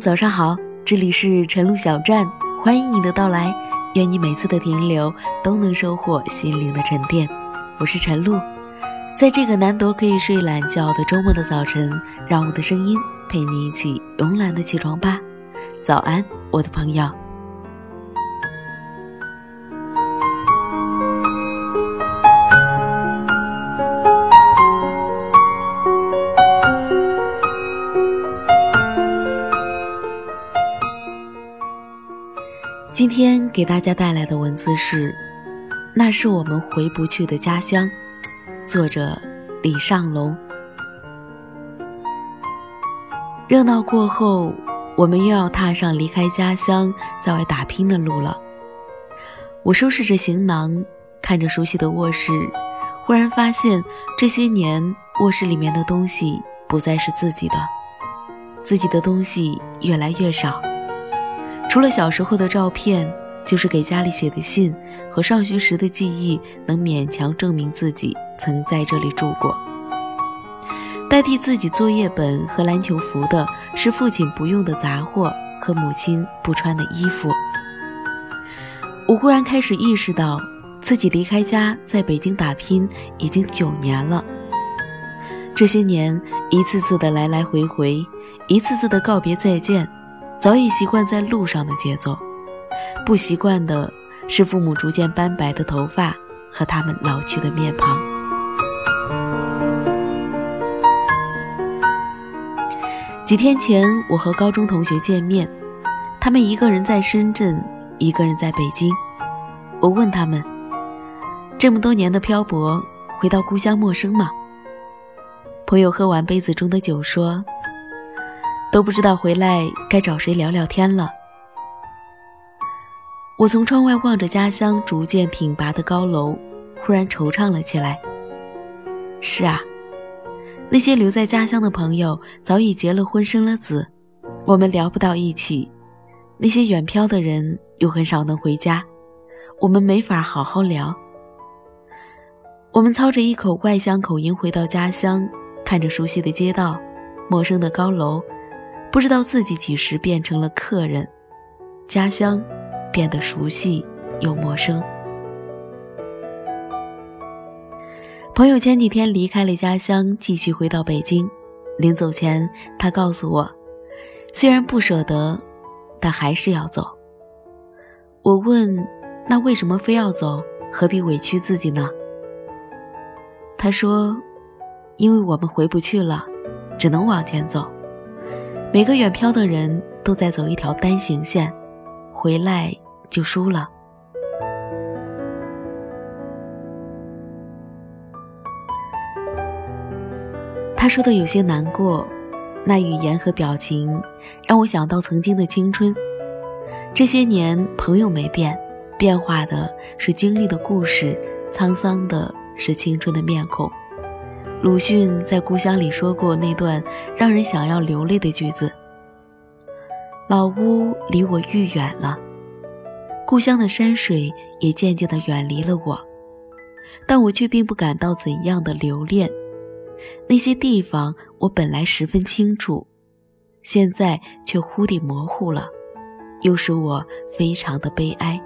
早上好，这里是晨露小站，欢迎你的到来。愿你每次的停留都能收获心灵的沉淀。我是晨露，在这个难得可以睡懒觉的周末的早晨，让我的声音陪你一起慵懒的起床吧。早安，我的朋友。今天给大家带来的文字是：那是我们回不去的家乡。作者李尚龙。热闹过后，我们又要踏上离开家乡，在外打拼的路了。我收拾着行囊，看着熟悉的卧室，忽然发现，这些年卧室里面的东西不再是自己的，自己的东西越来越少。除了小时候的照片，就是给家里写的信和上学时的记忆，能勉强证明自己曾在这里住过。代替自己作业本和篮球服的是父亲不用的杂货和母亲不穿的衣服。我忽然开始意识到，自己离开家在北京打拼已经九年了。这些年，一次次的来来回回，一次次的告别再见。早已习惯在路上的节奏，不习惯的是父母逐渐斑白的头发和他们老去的面庞。几天前，我和高中同学见面，他们一个人在深圳，一个人在北京。我问他们：这么多年的漂泊，回到故乡陌生吗？朋友喝完杯子中的酒说。都不知道回来该找谁聊聊天了。我从窗外望着家乡逐渐挺拔的高楼，忽然惆怅了起来。是啊，那些留在家乡的朋友早已结了婚、生了子，我们聊不到一起；那些远漂的人又很少能回家，我们没法好好聊。我们操着一口外乡口音回到家乡，看着熟悉的街道，陌生的高楼。不知道自己几时变成了客人，家乡变得熟悉又陌生。朋友前几天离开了家乡，继续回到北京。临走前，他告诉我，虽然不舍得，但还是要走。我问：“那为什么非要走？何必委屈自己呢？”他说：“因为我们回不去了，只能往前走。”每个远漂的人都在走一条单行线，回来就输了。他说的有些难过，那语言和表情让我想到曾经的青春。这些年，朋友没变，变化的是经历的故事，沧桑的是青春的面孔。鲁迅在《故乡》里说过那段让人想要流泪的句子：“老屋离我愈远了，故乡的山水也渐渐地远离了我，但我却并不感到怎样的留恋。那些地方我本来十分清楚，现在却忽地模糊了，又使我非常的悲哀。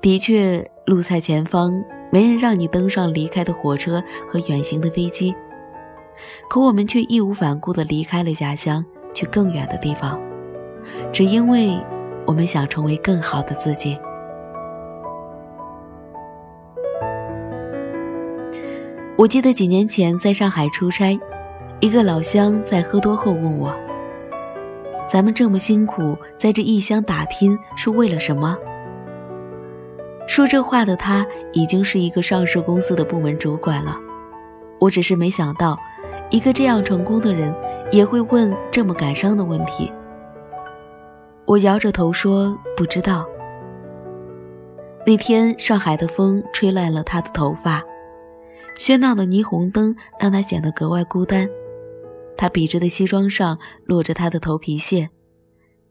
的确，路在前方。”没人让你登上离开的火车和远行的飞机，可我们却义无反顾地离开了家乡，去更远的地方，只因为我们想成为更好的自己。我记得几年前在上海出差，一个老乡在喝多后问我：“咱们这么辛苦在这异乡打拼，是为了什么？”说这话的他已经是一个上市公司的部门主管了，我只是没想到，一个这样成功的人也会问这么感伤的问题。我摇着头说不知道。那天上海的风吹乱了他的头发，喧闹的霓虹灯让他显得格外孤单，他笔直的西装上落着他的头皮屑。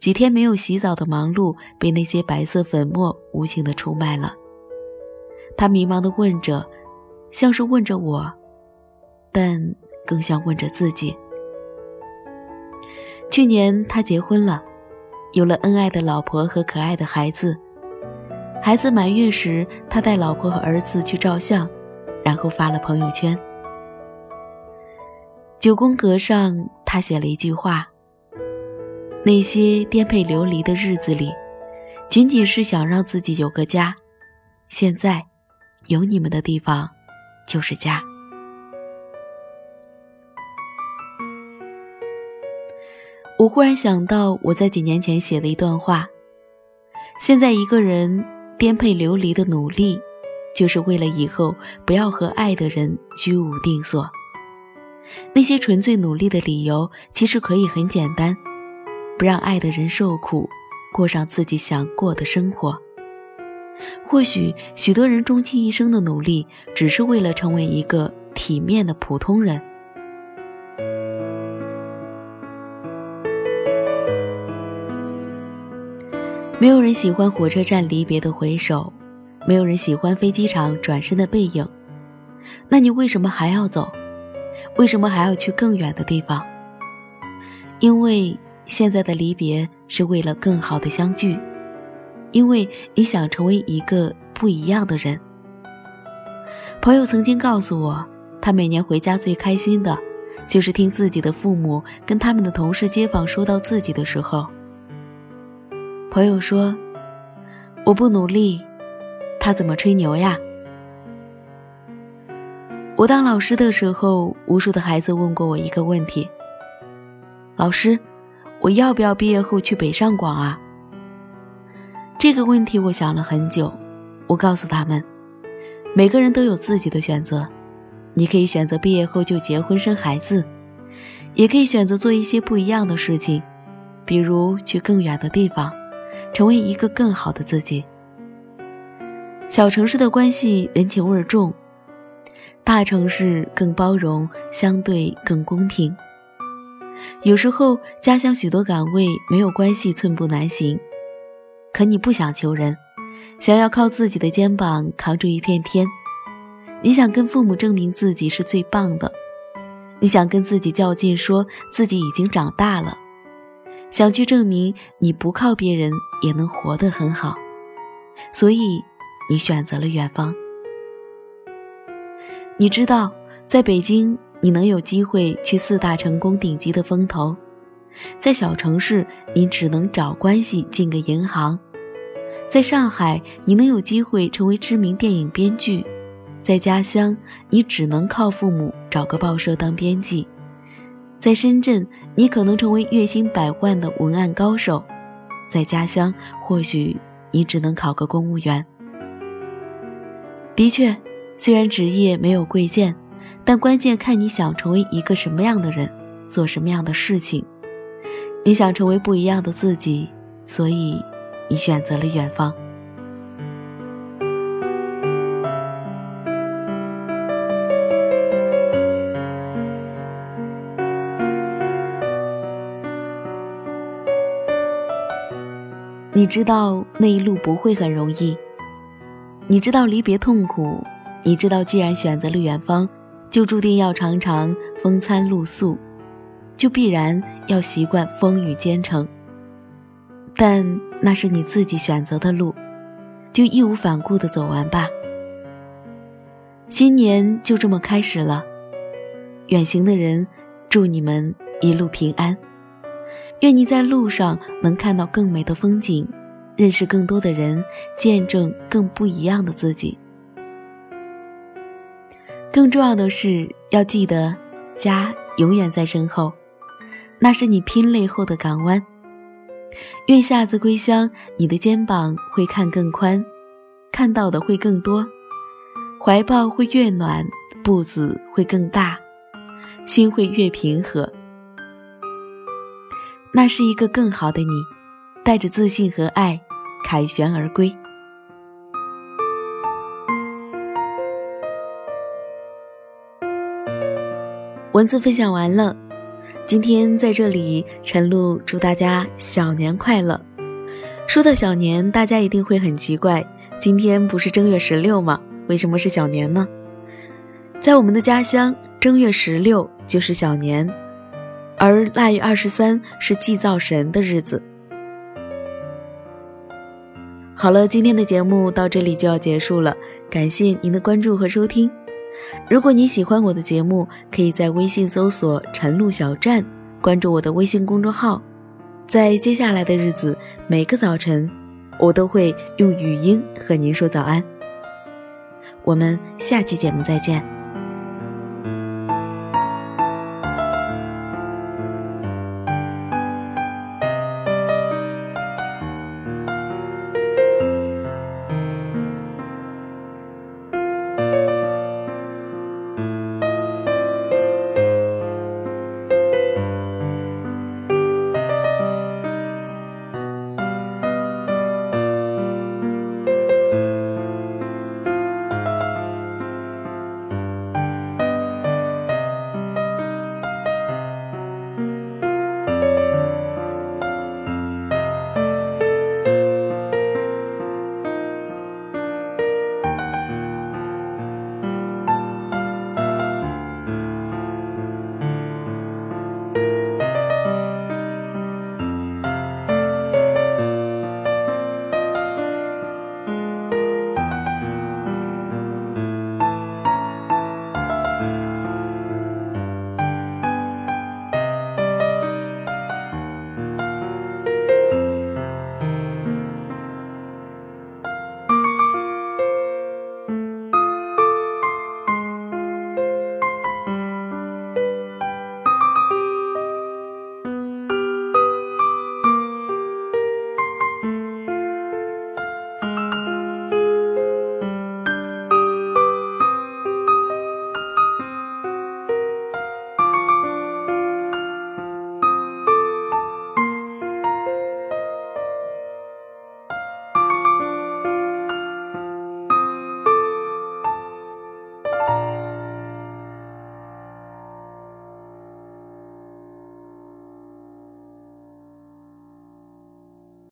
几天没有洗澡的忙碌，被那些白色粉末无情的出卖了。他迷茫地问着，像是问着我，但更像问着自己。去年他结婚了，有了恩爱的老婆和可爱的孩子。孩子满月时，他带老婆和儿子去照相，然后发了朋友圈。九宫格上，他写了一句话：“那些颠沛流离的日子里，仅仅是想让自己有个家。现在，有你们的地方，就是家。”我忽然想到我在几年前写的一段话：现在一个人。颠沛流离的努力，就是为了以后不要和爱的人居无定所。那些纯粹努力的理由，其实可以很简单：不让爱的人受苦，过上自己想过的生活。或许许多人终其一生的努力，只是为了成为一个体面的普通人。没有人喜欢火车站离别的回首，没有人喜欢飞机场转身的背影。那你为什么还要走？为什么还要去更远的地方？因为现在的离别是为了更好的相聚，因为你想成为一个不一样的人。朋友曾经告诉我，他每年回家最开心的，就是听自己的父母跟他们的同事、街坊说到自己的时候。朋友说：“我不努力，他怎么吹牛呀？”我当老师的时候，无数的孩子问过我一个问题：“老师，我要不要毕业后去北上广啊？”这个问题我想了很久。我告诉他们：“每个人都有自己的选择，你可以选择毕业后就结婚生孩子，也可以选择做一些不一样的事情，比如去更远的地方。”成为一个更好的自己。小城市的关系人情味重，大城市更包容，相对更公平。有时候家乡许多岗位没有关系寸步难行，可你不想求人，想要靠自己的肩膀扛住一片天。你想跟父母证明自己是最棒的，你想跟自己较劲，说自己已经长大了。想去证明你不靠别人也能活得很好，所以你选择了远方。你知道，在北京你能有机会去四大成功顶级的风投，在小城市你只能找关系进个银行，在上海你能有机会成为知名电影编剧，在家乡你只能靠父母找个报社当编辑。在深圳，你可能成为月薪百万的文案高手；在家乡，或许你只能考个公务员。的确，虽然职业没有贵贱，但关键看你想成为一个什么样的人，做什么样的事情。你想成为不一样的自己，所以你选择了远方。你知道那一路不会很容易，你知道离别痛苦，你知道既然选择了远方，就注定要常常风餐露宿，就必然要习惯风雨兼程。但那是你自己选择的路，就义无反顾地走完吧。新年就这么开始了，远行的人，祝你们一路平安。愿你在路上能看到更美的风景，认识更多的人，见证更不一样的自己。更重要的是，要记得家永远在身后，那是你拼累后的港湾。愿下次归乡，你的肩膀会看更宽，看到的会更多，怀抱会越暖，步子会更大，心会越平和。那是一个更好的你，带着自信和爱，凯旋而归。文字分享完了，今天在这里，晨露祝大家小年快乐。说到小年，大家一定会很奇怪，今天不是正月十六吗？为什么是小年呢？在我们的家乡，正月十六就是小年。而腊月二十三是祭灶神的日子。好了，今天的节目到这里就要结束了，感谢您的关注和收听。如果你喜欢我的节目，可以在微信搜索“晨露小站”，关注我的微信公众号。在接下来的日子，每个早晨，我都会用语音和您说早安。我们下期节目再见。